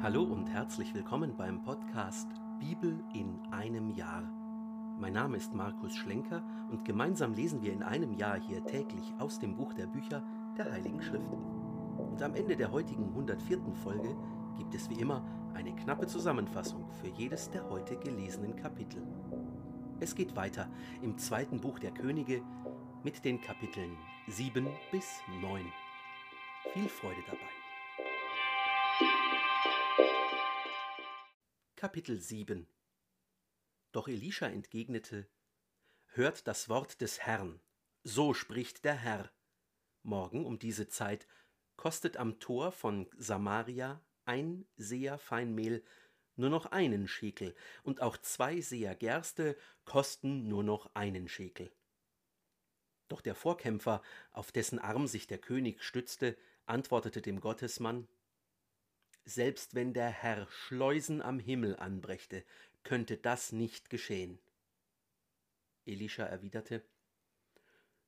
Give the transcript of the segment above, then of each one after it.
Hallo und herzlich willkommen beim Podcast Bibel in einem Jahr. Mein Name ist Markus Schlenker und gemeinsam lesen wir in einem Jahr hier täglich aus dem Buch der Bücher der Heiligen Schrift. Und am Ende der heutigen 104. Folge gibt es wie immer eine knappe Zusammenfassung für jedes der heute gelesenen Kapitel. Es geht weiter im zweiten Buch der Könige mit den Kapiteln 7 bis 9. Viel Freude dabei. Kapitel 7 Doch Elisha entgegnete, Hört das Wort des Herrn, so spricht der Herr. Morgen um diese Zeit kostet am Tor von Samaria ein Seher Feinmehl nur noch einen Schekel, und auch zwei Seher Gerste kosten nur noch einen Schekel. Doch der Vorkämpfer, auf dessen Arm sich der König stützte, antwortete dem Gottesmann selbst wenn der Herr Schleusen am Himmel anbrächte, könnte das nicht geschehen. Elisha erwiderte,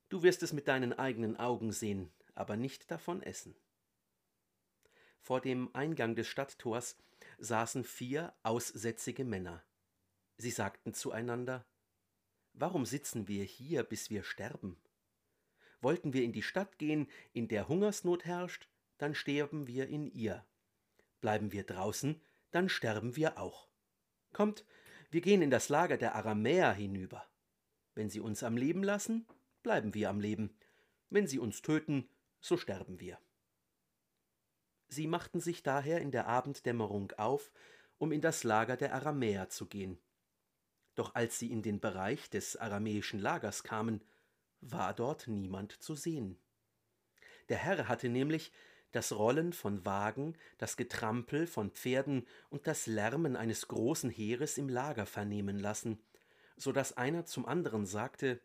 Du wirst es mit deinen eigenen Augen sehen, aber nicht davon essen. Vor dem Eingang des Stadttors saßen vier aussätzige Männer. Sie sagten zueinander, Warum sitzen wir hier, bis wir sterben? Wollten wir in die Stadt gehen, in der Hungersnot herrscht, dann sterben wir in ihr. Bleiben wir draußen, dann sterben wir auch. Kommt, wir gehen in das Lager der Aramäer hinüber. Wenn sie uns am Leben lassen, bleiben wir am Leben. Wenn sie uns töten, so sterben wir. Sie machten sich daher in der Abenddämmerung auf, um in das Lager der Aramäer zu gehen. Doch als sie in den Bereich des aramäischen Lagers kamen, war dort niemand zu sehen. Der Herr hatte nämlich das Rollen von Wagen, das Getrampel von Pferden und das Lärmen eines großen Heeres im Lager vernehmen lassen, so dass einer zum anderen sagte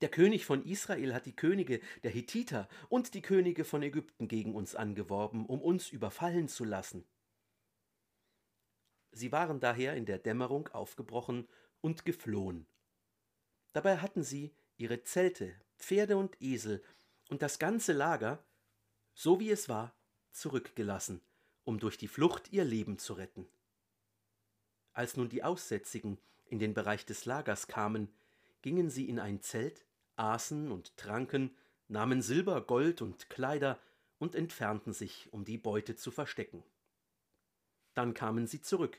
Der König von Israel hat die Könige der Hethiter und die Könige von Ägypten gegen uns angeworben, um uns überfallen zu lassen. Sie waren daher in der Dämmerung aufgebrochen und geflohen. Dabei hatten sie ihre Zelte, Pferde und Esel und das ganze Lager so wie es war, zurückgelassen, um durch die Flucht ihr Leben zu retten. Als nun die Aussätzigen in den Bereich des Lagers kamen, gingen sie in ein Zelt, aßen und tranken, nahmen Silber, Gold und Kleider und entfernten sich, um die Beute zu verstecken. Dann kamen sie zurück,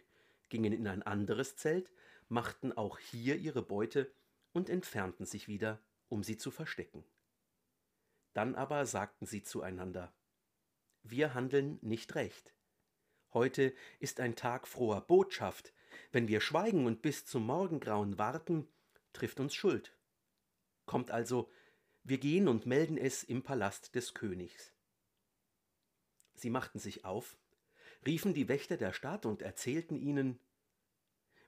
gingen in ein anderes Zelt, machten auch hier ihre Beute und entfernten sich wieder, um sie zu verstecken. Dann aber sagten sie zueinander, wir handeln nicht recht. Heute ist ein Tag froher Botschaft. Wenn wir schweigen und bis zum Morgengrauen warten, trifft uns Schuld. Kommt also, wir gehen und melden es im Palast des Königs. Sie machten sich auf, riefen die Wächter der Stadt und erzählten ihnen,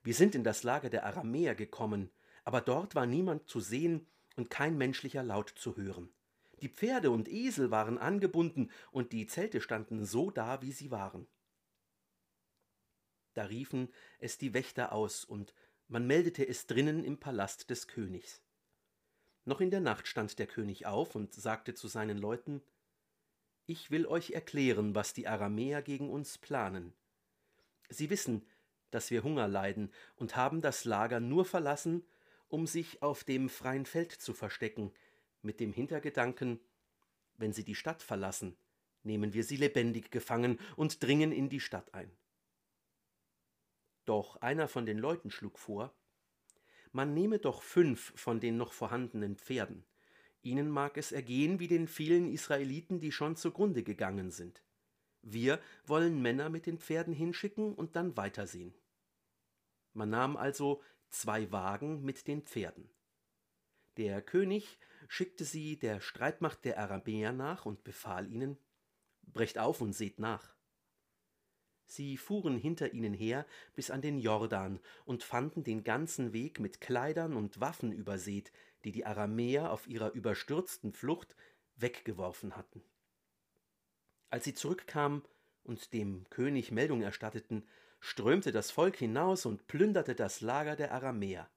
wir sind in das Lager der Aramäer gekommen, aber dort war niemand zu sehen und kein menschlicher Laut zu hören. Die Pferde und Esel waren angebunden und die Zelte standen so da, wie sie waren. Da riefen es die Wächter aus und man meldete es drinnen im Palast des Königs. Noch in der Nacht stand der König auf und sagte zu seinen Leuten, Ich will euch erklären, was die Aramäer gegen uns planen. Sie wissen, dass wir Hunger leiden und haben das Lager nur verlassen, um sich auf dem freien Feld zu verstecken, mit dem Hintergedanken, wenn sie die Stadt verlassen, nehmen wir sie lebendig gefangen und dringen in die Stadt ein. Doch einer von den Leuten schlug vor, man nehme doch fünf von den noch vorhandenen Pferden. Ihnen mag es ergehen wie den vielen Israeliten, die schon zugrunde gegangen sind. Wir wollen Männer mit den Pferden hinschicken und dann weitersehen. Man nahm also zwei Wagen mit den Pferden. Der König schickte sie der Streitmacht der Aramäer nach und befahl ihnen, Brecht auf und seht nach. Sie fuhren hinter ihnen her bis an den Jordan und fanden den ganzen Weg mit Kleidern und Waffen übersät, die die Aramäer auf ihrer überstürzten Flucht weggeworfen hatten. Als sie zurückkamen und dem König Meldung erstatteten, strömte das Volk hinaus und plünderte das Lager der Aramäer.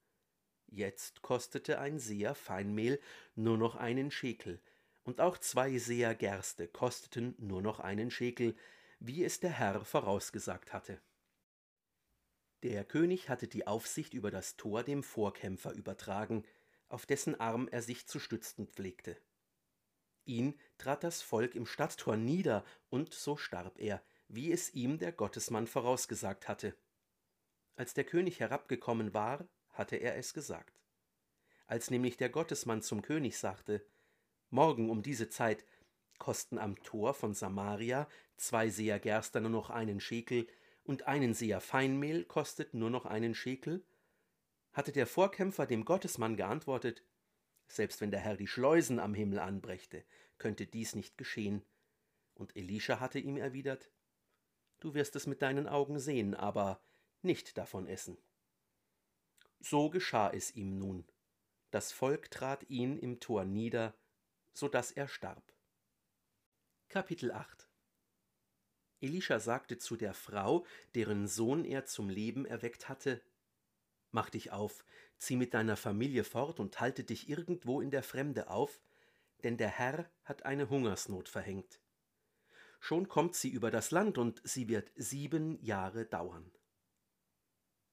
Jetzt kostete ein Seher Feinmehl nur noch einen Schekel, und auch zwei Seher Gerste kosteten nur noch einen Schekel, wie es der Herr vorausgesagt hatte. Der König hatte die Aufsicht über das Tor dem Vorkämpfer übertragen, auf dessen Arm er sich zu stützen pflegte. Ihn trat das Volk im Stadttor nieder, und so starb er, wie es ihm der Gottesmann vorausgesagt hatte. Als der König herabgekommen war, hatte er es gesagt. Als nämlich der Gottesmann zum König sagte, Morgen um diese Zeit kosten am Tor von Samaria zwei Seher Gerster nur noch einen Schekel und einen Seher Feinmehl kostet nur noch einen Schekel? Hatte der Vorkämpfer dem Gottesmann geantwortet, selbst wenn der Herr die Schleusen am Himmel anbrächte, könnte dies nicht geschehen. Und Elisha hatte ihm erwidert, Du wirst es mit deinen Augen sehen, aber nicht davon essen. So geschah es ihm nun. Das Volk trat ihn im Tor nieder, so dass er starb. Kapitel 8 Elisha sagte zu der Frau, deren Sohn er zum Leben erweckt hatte, Mach dich auf, zieh mit deiner Familie fort und halte dich irgendwo in der Fremde auf, denn der Herr hat eine Hungersnot verhängt. Schon kommt sie über das Land und sie wird sieben Jahre dauern.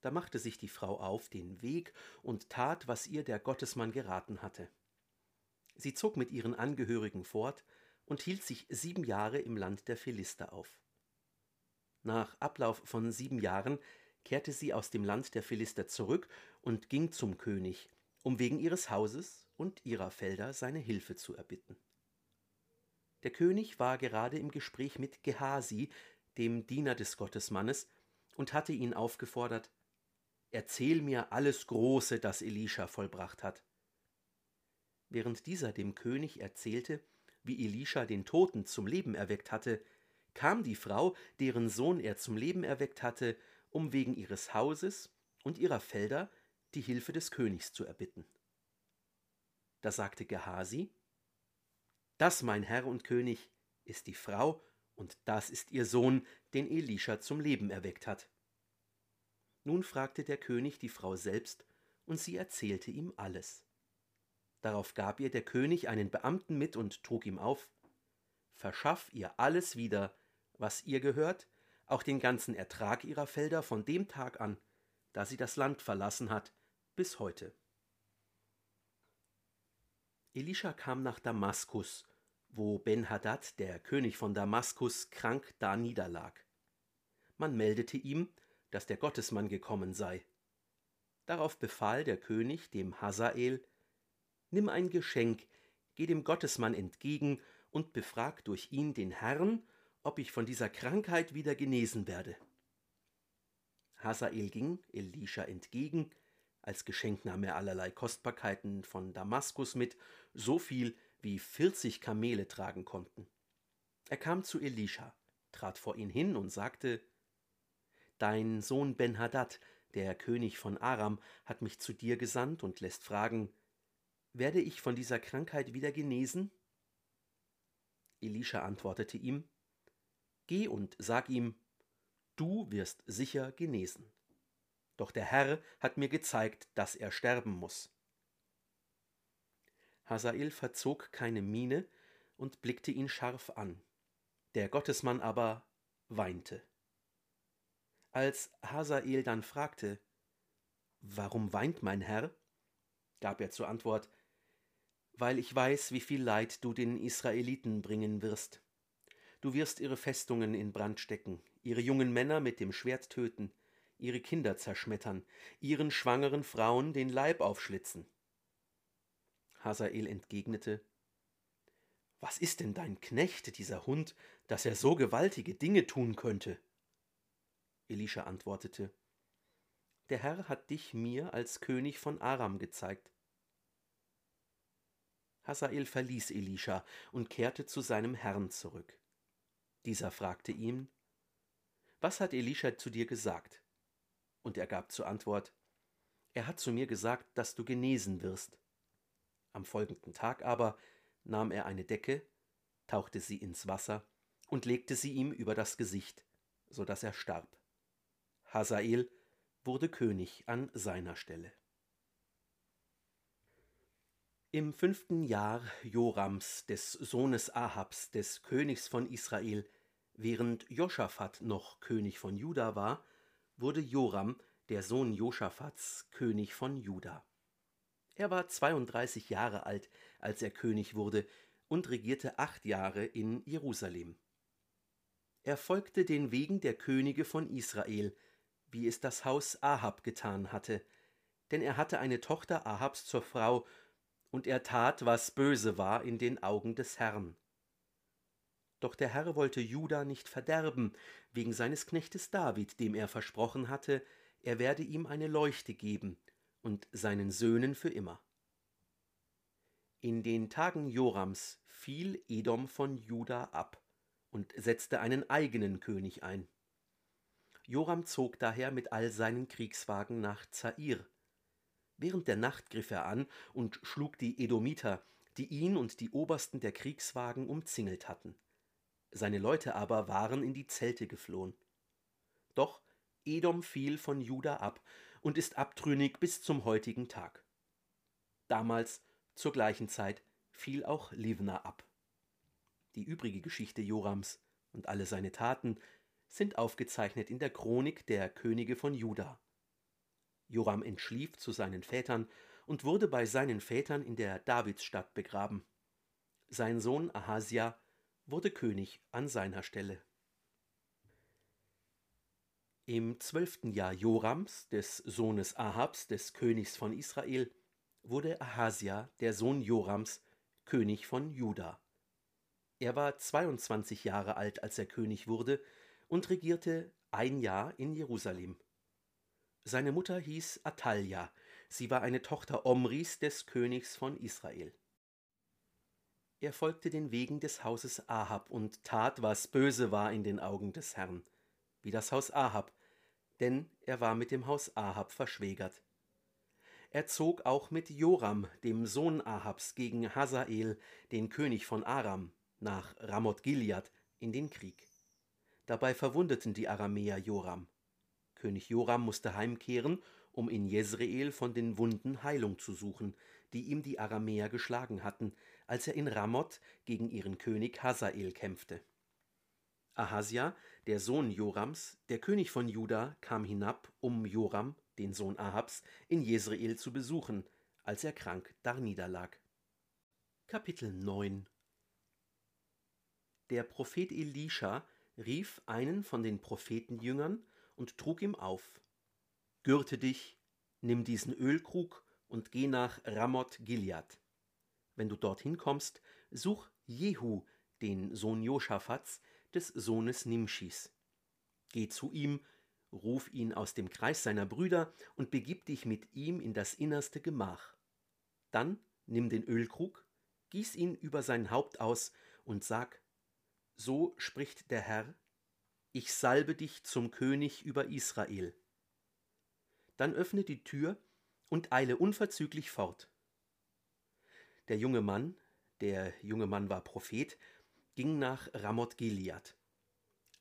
Da machte sich die Frau auf den Weg und tat, was ihr der Gottesmann geraten hatte. Sie zog mit ihren Angehörigen fort und hielt sich sieben Jahre im Land der Philister auf. Nach Ablauf von sieben Jahren kehrte sie aus dem Land der Philister zurück und ging zum König, um wegen ihres Hauses und ihrer Felder seine Hilfe zu erbitten. Der König war gerade im Gespräch mit Gehasi, dem Diener des Gottesmannes, und hatte ihn aufgefordert, Erzähl mir alles Große, das Elisha vollbracht hat. Während dieser dem König erzählte, wie Elisha den Toten zum Leben erweckt hatte, kam die Frau, deren Sohn er zum Leben erweckt hatte, um wegen ihres Hauses und ihrer Felder die Hilfe des Königs zu erbitten. Da sagte Gehasi, Das, mein Herr und König, ist die Frau, und das ist ihr Sohn, den Elisha zum Leben erweckt hat. Nun fragte der König die Frau selbst, und sie erzählte ihm alles. Darauf gab ihr der König einen Beamten mit und trug ihm auf, Verschaff ihr alles wieder, was ihr gehört, auch den ganzen Ertrag ihrer Felder von dem Tag an, da sie das Land verlassen hat, bis heute. Elisha kam nach Damaskus, wo Ben-Hadad, der König von Damaskus, krank da niederlag. Man meldete ihm, dass der Gottesmann gekommen sei. Darauf befahl der König dem Hazael, Nimm ein Geschenk, geh dem Gottesmann entgegen und befrag durch ihn den Herrn, ob ich von dieser Krankheit wieder genesen werde. Hasael ging Elisha entgegen, als Geschenk nahm er allerlei Kostbarkeiten von Damaskus mit, so viel wie vierzig Kamele tragen konnten. Er kam zu Elisha, trat vor ihn hin und sagte, Dein Sohn Ben-Hadad, der König von Aram, hat mich zu dir gesandt und lässt fragen, werde ich von dieser Krankheit wieder genesen? Elisha antwortete ihm, Geh und sag ihm, du wirst sicher genesen. Doch der Herr hat mir gezeigt, dass er sterben muss. Hasael verzog keine Miene und blickte ihn scharf an. Der Gottesmann aber weinte. Als Hasael dann fragte, Warum weint mein Herr? gab er zur Antwort, Weil ich weiß, wie viel Leid du den Israeliten bringen wirst. Du wirst ihre Festungen in Brand stecken, ihre jungen Männer mit dem Schwert töten, ihre Kinder zerschmettern, ihren schwangeren Frauen den Leib aufschlitzen. Hasael entgegnete, Was ist denn dein Knecht, dieser Hund, dass er so gewaltige Dinge tun könnte? Elisha antwortete, Der Herr hat dich mir als König von Aram gezeigt. Hasael verließ Elisha und kehrte zu seinem Herrn zurück. Dieser fragte ihn, Was hat Elisha zu dir gesagt? Und er gab zur Antwort, Er hat zu mir gesagt, dass du genesen wirst. Am folgenden Tag aber nahm er eine Decke, tauchte sie ins Wasser und legte sie ihm über das Gesicht, so dass er starb. Hazael wurde König an seiner Stelle. Im fünften Jahr Jorams, des Sohnes Ahabs, des Königs von Israel, Während Joschafat noch König von Juda war, wurde Joram, der Sohn Joschafats, König von Juda. Er war 32 Jahre alt, als er König wurde, und regierte acht Jahre in Jerusalem. Er folgte den Wegen der Könige von Israel, wie es das Haus Ahab getan hatte, denn er hatte eine Tochter Ahabs zur Frau, und er tat, was böse war in den Augen des Herrn. Doch der Herr wollte Juda nicht verderben, wegen seines Knechtes David, dem er versprochen hatte, er werde ihm eine Leuchte geben und seinen Söhnen für immer. In den Tagen Jorams fiel Edom von Juda ab und setzte einen eigenen König ein. Joram zog daher mit all seinen Kriegswagen nach Zair. Während der Nacht griff er an und schlug die Edomiter, die ihn und die Obersten der Kriegswagen umzingelt hatten. Seine Leute aber waren in die Zelte geflohen. Doch Edom fiel von Juda ab und ist abtrünnig bis zum heutigen Tag. Damals, zur gleichen Zeit, fiel auch Livna ab. Die übrige Geschichte Jorams und alle seine Taten sind aufgezeichnet in der Chronik der Könige von Juda. Joram entschlief zu seinen Vätern und wurde bei seinen Vätern in der Davidsstadt begraben. Sein Sohn Ahasia wurde König an seiner Stelle. Im zwölften Jahr Jorams, des Sohnes Ahabs, des Königs von Israel, wurde Ahasia, der Sohn Jorams, König von Juda. Er war 22 Jahre alt, als er König wurde, und regierte ein Jahr in Jerusalem. Seine Mutter hieß Atalja, sie war eine Tochter Omris des Königs von Israel. Er folgte den Wegen des Hauses Ahab und tat, was böse war in den Augen des Herrn, wie das Haus Ahab, denn er war mit dem Haus Ahab verschwägert. Er zog auch mit Joram, dem Sohn Ahabs, gegen Hazael, den König von Aram, nach Ramoth Gilead in den Krieg. Dabei verwundeten die Aramäer Joram. König Joram musste heimkehren, um in Jezreel von den Wunden Heilung zu suchen, die ihm die Aramäer geschlagen hatten, als er in Ramoth gegen ihren König Hazael kämpfte. Ahasia, der Sohn Jorams, der König von Juda, kam hinab, um Joram, den Sohn Ahabs, in Jezreel zu besuchen, als er krank darniederlag. Kapitel 9 Der Prophet Elisha rief einen von den Prophetenjüngern und trug ihm auf: Gürte dich, nimm diesen Ölkrug und geh nach Ramoth Gilead. Wenn du dorthin kommst, such Jehu, den Sohn Joschafats, des Sohnes Nimschis. Geh zu ihm, ruf ihn aus dem Kreis seiner Brüder und begib dich mit ihm in das innerste Gemach. Dann nimm den Ölkrug, gieß ihn über sein Haupt aus und sag: So spricht der Herr, ich salbe dich zum König über Israel. Dann öffne die Tür und eile unverzüglich fort. Der junge Mann, der junge Mann war Prophet, ging nach Ramoth Gilead.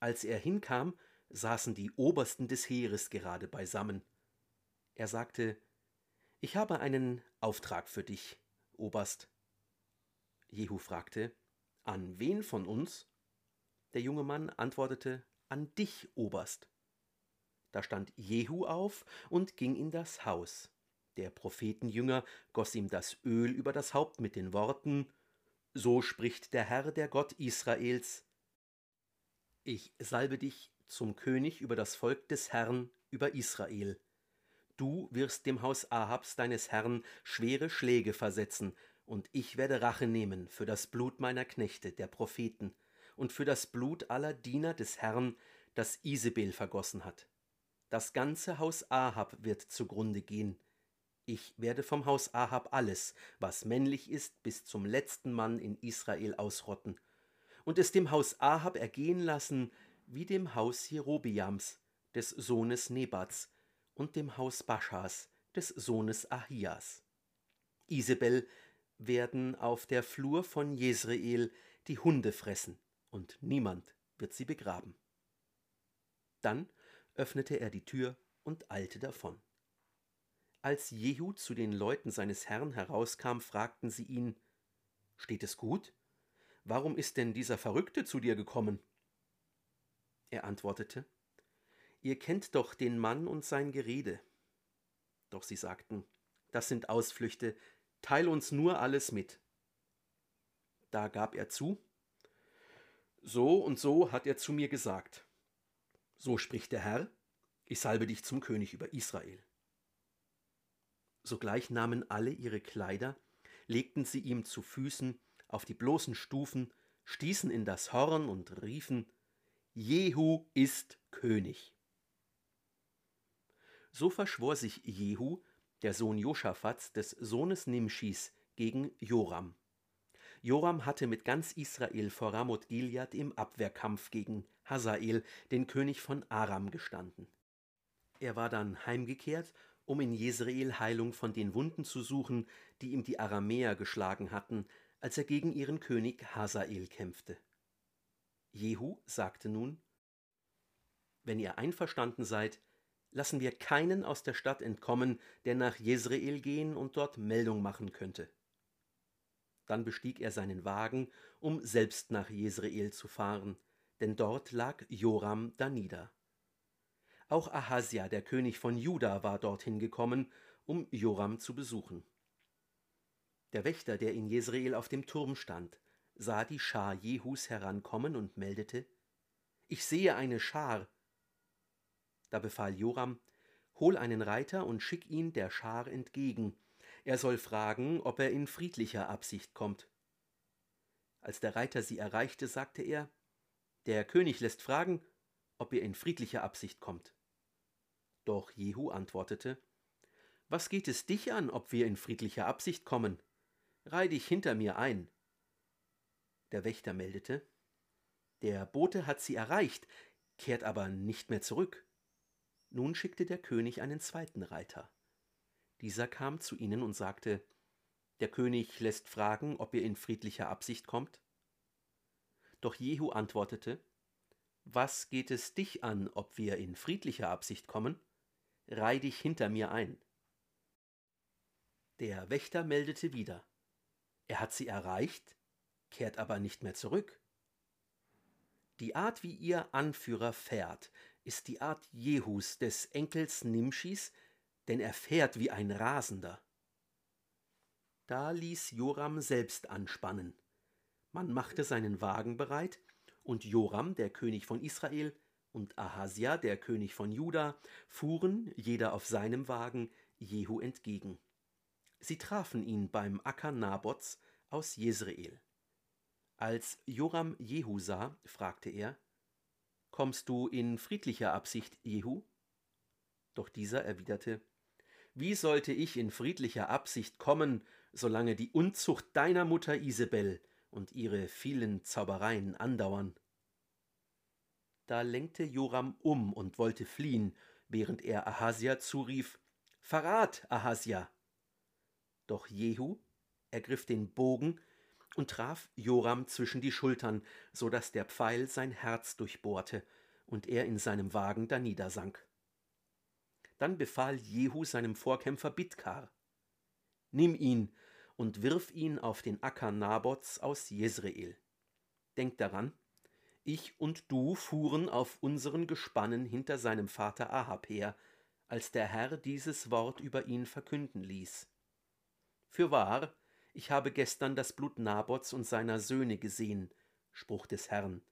Als er hinkam, saßen die Obersten des Heeres gerade beisammen. Er sagte, Ich habe einen Auftrag für dich, Oberst. Jehu fragte, An wen von uns? Der junge Mann antwortete, An dich, Oberst. Da stand Jehu auf und ging in das Haus. Der Prophetenjünger goss ihm das Öl über das Haupt mit den Worten So spricht der Herr, der Gott Israels Ich salbe dich zum König über das Volk des Herrn, über Israel. Du wirst dem Haus Ahabs deines Herrn schwere Schläge versetzen, und ich werde Rache nehmen für das Blut meiner Knechte, der Propheten, und für das Blut aller Diener des Herrn, das Isabel vergossen hat. Das ganze Haus Ahab wird zugrunde gehen, ich werde vom Haus Ahab alles, was männlich ist, bis zum letzten Mann in Israel ausrotten und es dem Haus Ahab ergehen lassen, wie dem Haus Jerobiams, des Sohnes Nebats, und dem Haus Baschas, des Sohnes Ahias. Isabel werden auf der Flur von Jezreel die Hunde fressen, und niemand wird sie begraben. Dann öffnete er die Tür und eilte davon. Als Jehu zu den Leuten seines Herrn herauskam, fragten sie ihn Steht es gut? Warum ist denn dieser Verrückte zu dir gekommen? Er antwortete, Ihr kennt doch den Mann und sein Gerede. Doch sie sagten, Das sind Ausflüchte, teil uns nur alles mit. Da gab er zu, So und so hat er zu mir gesagt. So spricht der Herr, ich salbe dich zum König über Israel. Sogleich nahmen alle ihre Kleider, legten sie ihm zu Füßen auf die bloßen Stufen, stießen in das Horn und riefen, Jehu ist König. So verschwor sich Jehu, der Sohn Joschafats, des Sohnes Nimschis, gegen Joram. Joram hatte mit ganz Israel vor Ramoth Gilead im Abwehrkampf gegen Hazael, den König von Aram, gestanden. Er war dann heimgekehrt, um in Jezreel Heilung von den Wunden zu suchen, die ihm die Aramäer geschlagen hatten, als er gegen ihren König Hazael kämpfte. Jehu sagte nun, Wenn ihr einverstanden seid, lassen wir keinen aus der Stadt entkommen, der nach Jezreel gehen und dort Meldung machen könnte. Dann bestieg er seinen Wagen, um selbst nach Jezreel zu fahren, denn dort lag Joram danieder. Auch Ahasia, der König von Juda, war dorthin gekommen, um Joram zu besuchen. Der Wächter, der in Jezreel auf dem Turm stand, sah die Schar Jehus herankommen und meldete: Ich sehe eine Schar. Da befahl Joram: Hol einen Reiter und schick ihn der Schar entgegen. Er soll fragen, ob er in friedlicher Absicht kommt. Als der Reiter sie erreichte, sagte er: Der König lässt fragen, ob ihr in friedlicher Absicht kommt. Doch Jehu antwortete: Was geht es dich an, ob wir in friedlicher Absicht kommen? Reih dich hinter mir ein. Der Wächter meldete: Der Bote hat sie erreicht, kehrt aber nicht mehr zurück. Nun schickte der König einen zweiten Reiter. Dieser kam zu ihnen und sagte: Der König lässt fragen, ob ihr in friedlicher Absicht kommt. Doch Jehu antwortete: Was geht es dich an, ob wir in friedlicher Absicht kommen? Reih dich hinter mir ein. Der Wächter meldete wieder. Er hat sie erreicht, kehrt aber nicht mehr zurück. Die Art, wie ihr Anführer fährt, ist die Art Jehus, des Enkels Nimschis, denn er fährt wie ein Rasender. Da ließ Joram selbst anspannen. Man machte seinen Wagen bereit, und Joram, der König von Israel, und Ahasia, der König von Juda, fuhren, jeder auf seinem Wagen, Jehu entgegen. Sie trafen ihn beim Acker Nabots aus Jezreel. Als Joram Jehu sah, fragte er: Kommst du in friedlicher Absicht, Jehu? Doch dieser erwiderte: Wie sollte ich in friedlicher Absicht kommen, solange die Unzucht deiner Mutter Isabel und ihre vielen Zaubereien andauern? Da lenkte Joram um und wollte fliehen, während er Ahasia zurief: Verrat, Ahasia! Doch Jehu ergriff den Bogen und traf Joram zwischen die Schultern, so dass der Pfeil sein Herz durchbohrte und er in seinem Wagen daniedersank. Dann befahl Jehu seinem Vorkämpfer Bidkar: Nimm ihn und wirf ihn auf den Acker Nabots aus Jezreel. Denk daran, ich und du fuhren auf unseren Gespannen hinter seinem Vater Ahab her, als der Herr dieses Wort über ihn verkünden ließ. Fürwahr, ich habe gestern das Blut Nabots und seiner Söhne gesehen, Spruch des Herrn.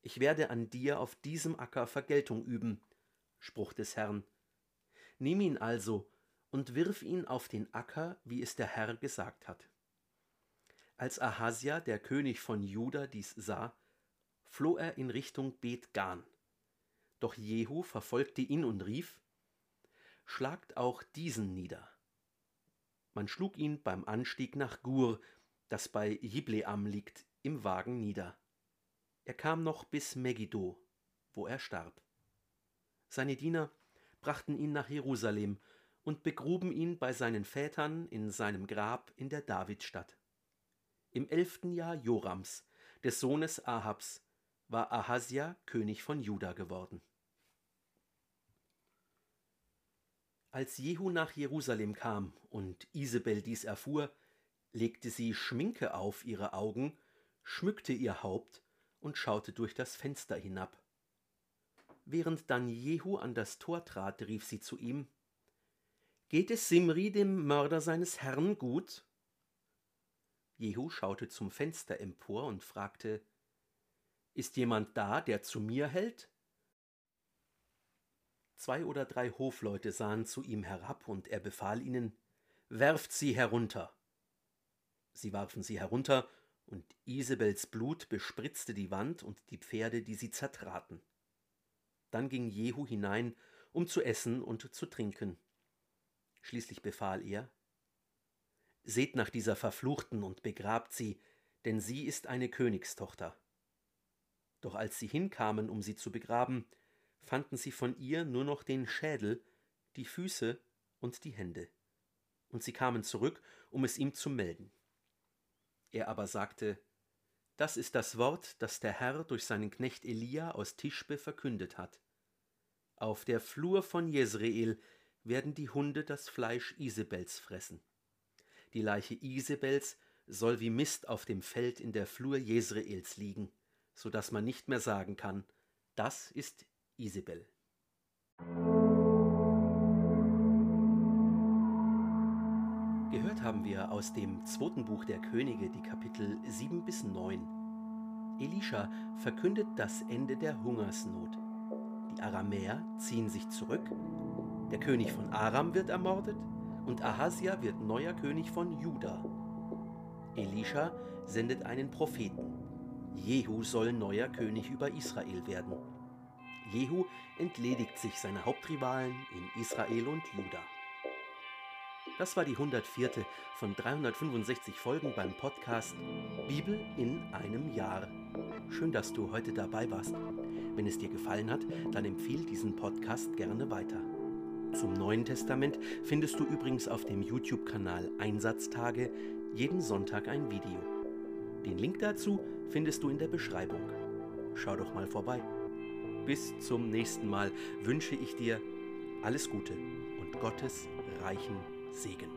Ich werde an dir auf diesem Acker Vergeltung üben, Spruch des Herrn. Nimm ihn also und wirf ihn auf den Acker, wie es der Herr gesagt hat. Als Ahasia, der König von Juda, dies sah, floh er in Richtung Bet Gan. Doch Jehu verfolgte ihn und rief: Schlagt auch diesen nieder. Man schlug ihn beim Anstieg nach Gur, das bei Jibleam liegt, im Wagen nieder. Er kam noch bis Megiddo, wo er starb. Seine Diener brachten ihn nach Jerusalem und begruben ihn bei seinen Vätern in seinem Grab in der Davidstadt. Im elften Jahr Jorams, des Sohnes Ahabs, war Ahasia König von Juda geworden. Als Jehu nach Jerusalem kam und Isabel dies erfuhr, legte sie Schminke auf ihre Augen, schmückte ihr Haupt und schaute durch das Fenster hinab. Während dann Jehu an das Tor trat, rief sie zu ihm Geht es Simri, dem Mörder seines Herrn, gut? Jehu schaute zum Fenster empor und fragte Ist jemand da, der zu mir hält? Zwei oder drei Hofleute sahen zu ihm herab, und er befahl ihnen Werft sie herunter. Sie warfen sie herunter, und Isabels Blut bespritzte die Wand und die Pferde, die sie zertraten. Dann ging Jehu hinein, um zu essen und zu trinken. Schließlich befahl er Seht nach dieser Verfluchten und begrabt sie, denn sie ist eine Königstochter. Doch als sie hinkamen, um sie zu begraben, fanden sie von ihr nur noch den Schädel, die Füße und die Hände. Und sie kamen zurück, um es ihm zu melden. Er aber sagte, Das ist das Wort, das der Herr durch seinen Knecht Elia aus Tischbe verkündet hat. Auf der Flur von Jezreel werden die Hunde das Fleisch Isabels fressen. Die Leiche Isabels soll wie Mist auf dem Feld in der Flur Jezreels liegen, so dass man nicht mehr sagen kann, das ist Isabel. Gehört haben wir aus dem zweiten Buch der Könige die Kapitel 7 bis 9. Elisha verkündet das Ende der Hungersnot. Die Aramäer ziehen sich zurück, der König von Aram wird ermordet und Ahasia wird neuer König von Juda. Elisha sendet einen Propheten. Jehu soll neuer König über Israel werden. Jehu entledigt sich seiner Hauptrivalen in Israel und Juda. Das war die 104. von 365 Folgen beim Podcast Bibel in einem Jahr. Schön, dass du heute dabei warst. Wenn es dir gefallen hat, dann empfehle diesen Podcast gerne weiter. Zum Neuen Testament findest du übrigens auf dem YouTube-Kanal Einsatztage jeden Sonntag ein Video. Den Link dazu findest du in der Beschreibung. Schau doch mal vorbei. Bis zum nächsten Mal wünsche ich dir alles Gute und Gottes reichen Segen.